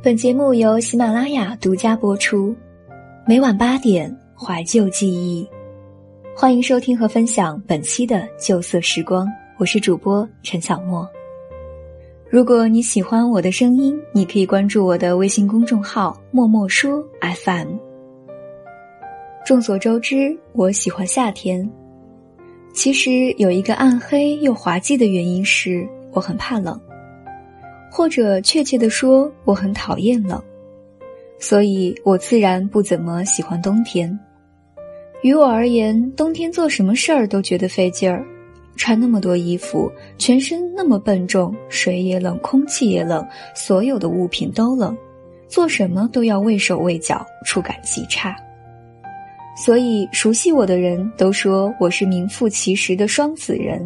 本节目由喜马拉雅独家播出，每晚八点怀旧记忆，欢迎收听和分享本期的旧色时光。我是主播陈小莫。如果你喜欢我的声音，你可以关注我的微信公众号“默默说 FM”。众所周知，我喜欢夏天。其实有一个暗黑又滑稽的原因是，我很怕冷。或者确切的说，我很讨厌冷，所以我自然不怎么喜欢冬天。于我而言，冬天做什么事儿都觉得费劲儿，穿那么多衣服，全身那么笨重，水也冷，空气也冷，所有的物品都冷，做什么都要畏手畏脚，触感极差。所以熟悉我的人都说我是名副其实的双子人。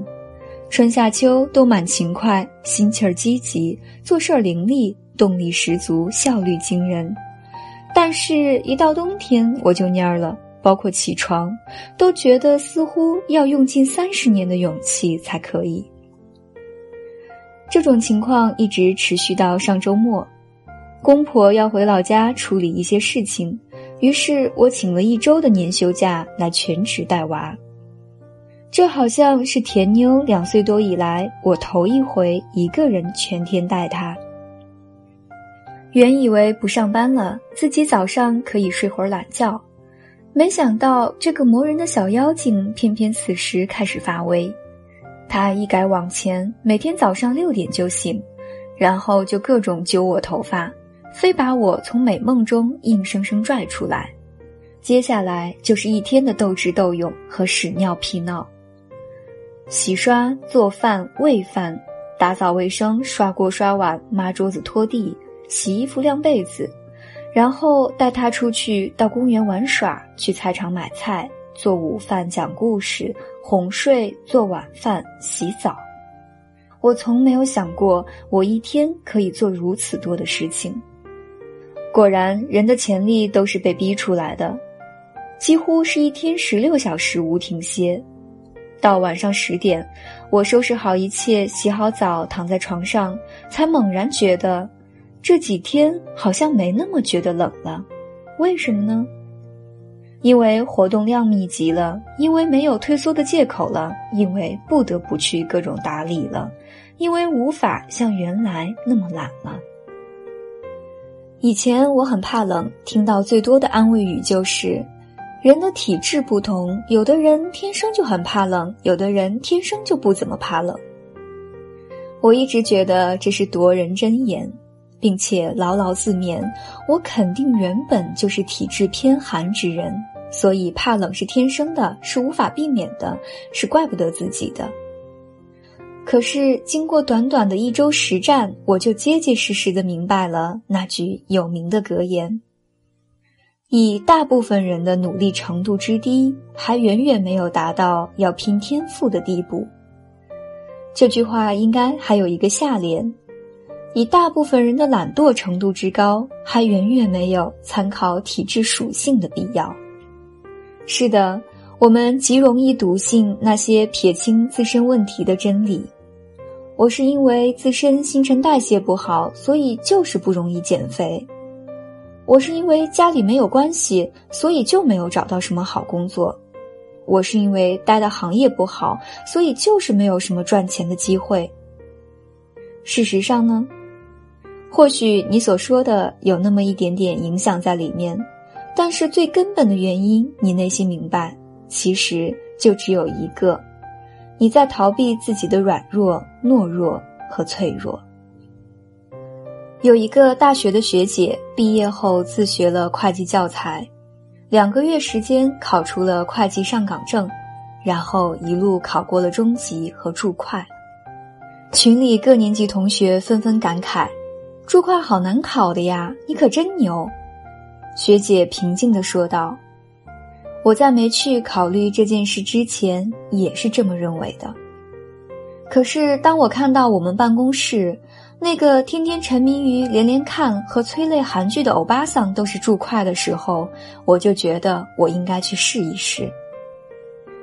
春夏秋都蛮勤快，心气儿积极，做事儿伶俐，动力十足，效率惊人。但是，一到冬天我就蔫儿了，包括起床，都觉得似乎要用尽三十年的勇气才可以。这种情况一直持续到上周末，公婆要回老家处理一些事情，于是我请了一周的年休假来全职带娃。这好像是甜妞两岁多以来，我头一回一个人全天带她。原以为不上班了，自己早上可以睡会儿懒觉，没想到这个磨人的小妖精偏偏此时开始发威。他一改往前，每天早上六点就醒，然后就各种揪我头发，非把我从美梦中硬生生拽出来。接下来就是一天的斗智斗勇和屎尿屁闹。洗刷、做饭、喂饭、打扫卫生、刷锅刷碗、抹桌子、拖地、洗衣服、晾被子，然后带他出去到公园玩耍，去菜场买菜、做午饭、讲故事、哄睡、做晚饭、洗澡。我从没有想过，我一天可以做如此多的事情。果然，人的潜力都是被逼出来的，几乎是一天十六小时无停歇。到晚上十点，我收拾好一切，洗好澡，躺在床上，才猛然觉得，这几天好像没那么觉得冷了。为什么呢？因为活动量密集了，因为没有退缩的借口了，因为不得不去各种打理了，因为无法像原来那么懒了。以前我很怕冷，听到最多的安慰语就是。人的体质不同，有的人天生就很怕冷，有的人天生就不怎么怕冷。我一直觉得这是夺人真言，并且牢牢自勉：我肯定原本就是体质偏寒之人，所以怕冷是天生的，是无法避免的，是怪不得自己的。可是经过短短的一周实战，我就结结实实的明白了那句有名的格言。以大部分人的努力程度之低，还远远没有达到要拼天赋的地步。这句话应该还有一个下联：以大部分人的懒惰程度之高，还远远没有参考体质属性的必要。是的，我们极容易笃信那些撇清自身问题的真理。我是因为自身新陈代谢不好，所以就是不容易减肥。我是因为家里没有关系，所以就没有找到什么好工作。我是因为待的行业不好，所以就是没有什么赚钱的机会。事实上呢，或许你所说的有那么一点点影响在里面，但是最根本的原因，你内心明白，其实就只有一个：你在逃避自己的软弱、懦弱和脆弱。有一个大学的学姐毕业后自学了会计教材，两个月时间考出了会计上岗证，然后一路考过了中级和注会。群里各年级同学纷纷感慨：“注会好难考的呀，你可真牛。”学姐平静地说道：“我在没去考虑这件事之前也是这么认为的。可是当我看到我们办公室……”那个天天沉迷于连连看和催泪韩剧的欧巴桑都是注会的时候，我就觉得我应该去试一试。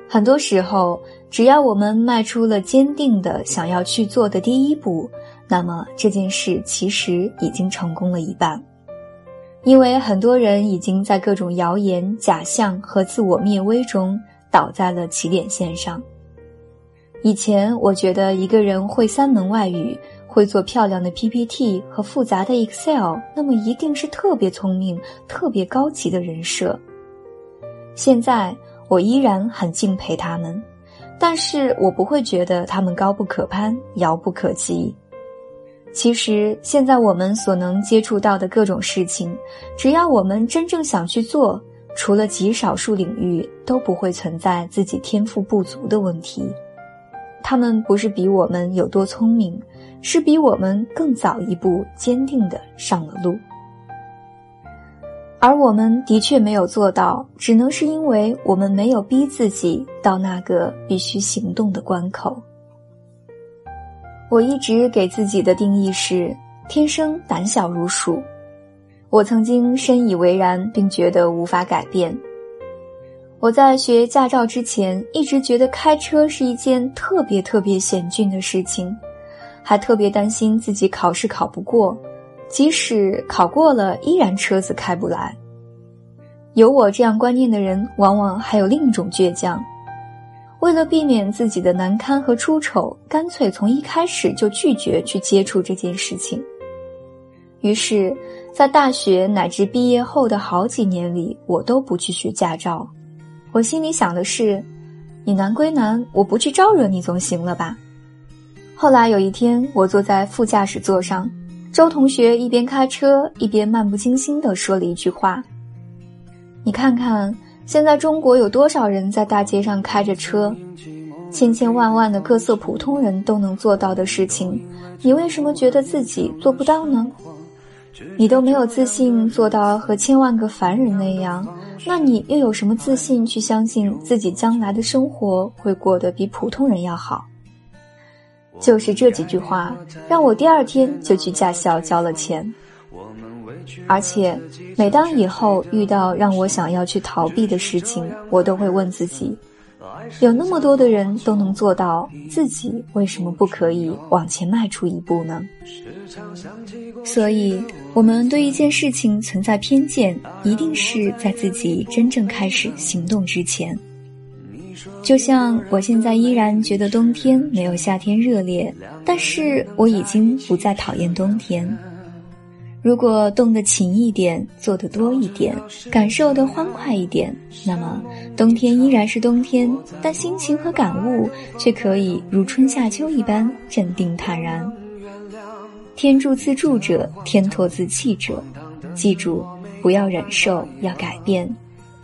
很多时候，只要我们迈出了坚定的想要去做的第一步，那么这件事其实已经成功了一半。因为很多人已经在各种谣言、假象和自我灭危中倒在了起点线上。以前我觉得一个人会三门外语，会做漂亮的 PPT 和复杂的 Excel，那么一定是特别聪明、特别高级的人设。现在我依然很敬佩他们，但是我不会觉得他们高不可攀、遥不可及。其实，现在我们所能接触到的各种事情，只要我们真正想去做，除了极少数领域，都不会存在自己天赋不足的问题。他们不是比我们有多聪明，是比我们更早一步坚定的上了路。而我们的确没有做到，只能是因为我们没有逼自己到那个必须行动的关口。我一直给自己的定义是天生胆小如鼠，我曾经深以为然，并觉得无法改变。我在学驾照之前，一直觉得开车是一件特别特别险峻的事情，还特别担心自己考试考不过，即使考过了，依然车子开不来。有我这样观念的人，往往还有另一种倔强。为了避免自己的难堪和出丑，干脆从一开始就拒绝去接触这件事情。于是，在大学乃至毕业后的好几年里，我都不去学驾照。我心里想的是：你难归难，我不去招惹你总行了吧？后来有一天，我坐在副驾驶座上，周同学一边开车一边漫不经心地说了一句话：“你看看。”现在中国有多少人在大街上开着车？千千万万的各色普通人都能做到的事情，你为什么觉得自己做不到呢？你都没有自信做到和千万个凡人那样，那你又有什么自信去相信自己将来的生活会过得比普通人要好？就是这几句话，让我第二天就去驾校交了钱。而且，每当以后遇到让我想要去逃避的事情，我都会问自己：有那么多的人都能做到，自己为什么不可以往前迈出一步呢？所以，我们对一件事情存在偏见，一定是在自己真正开始行动之前。就像我现在依然觉得冬天没有夏天热烈，但是我已经不再讨厌冬天。如果动得勤一点，做得多一点，感受的欢快一点，那么冬天依然是冬天，但心情和感悟却可以如春夏秋一般镇定坦然。天助自助者，天托自弃者。记住，不要忍受，要改变；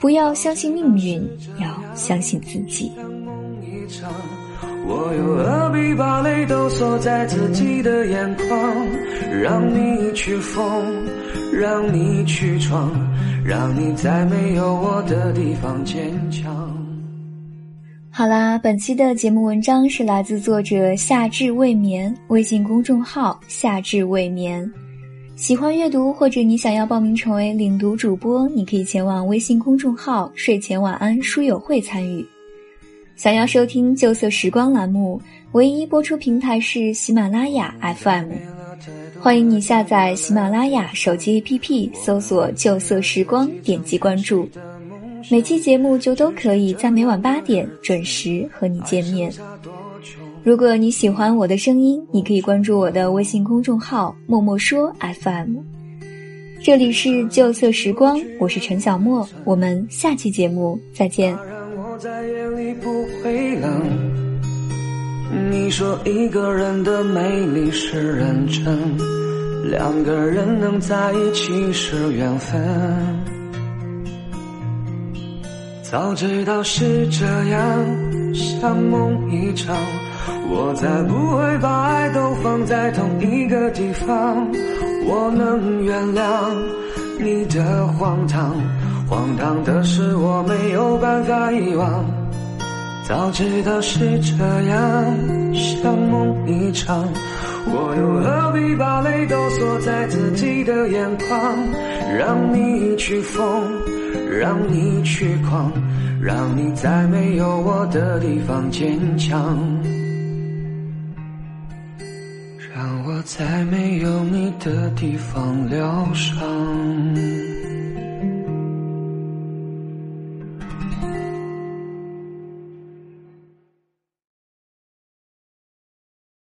不要相信命运，要相信自己。我又何必把泪都锁在自己的眼眶？让你去疯，让你去闯，让你在没有我的地方坚强。好啦，本期的节目文章是来自作者夏至未眠，微信公众号夏至未眠。喜欢阅读或者你想要报名成为领读主播，你可以前往微信公众号睡前晚安书友会参与。想要收听旧色时光栏目，唯一播出平台是喜马拉雅 FM。欢迎你下载喜马拉雅手机 APP，搜索“旧色时光”，点击关注。每期节目就都可以在每晚八点准时和你见面。如果你喜欢我的声音，你可以关注我的微信公众号“默默说 FM”。这里是旧色时光，我是陈小莫，我们下期节目再见。你说一个人的美丽是认真，两个人能在一起是缘分。早知道是这样，像梦一场，我才不会把爱都放在同一个地方。我能原谅你的荒唐。荒唐的事我没有办法遗忘，早知道是这样，像梦一场，我又何必把泪都锁在自己的眼眶？让你去疯，让你去狂，让你在没有我的地方坚强。在没有你的地方疗伤。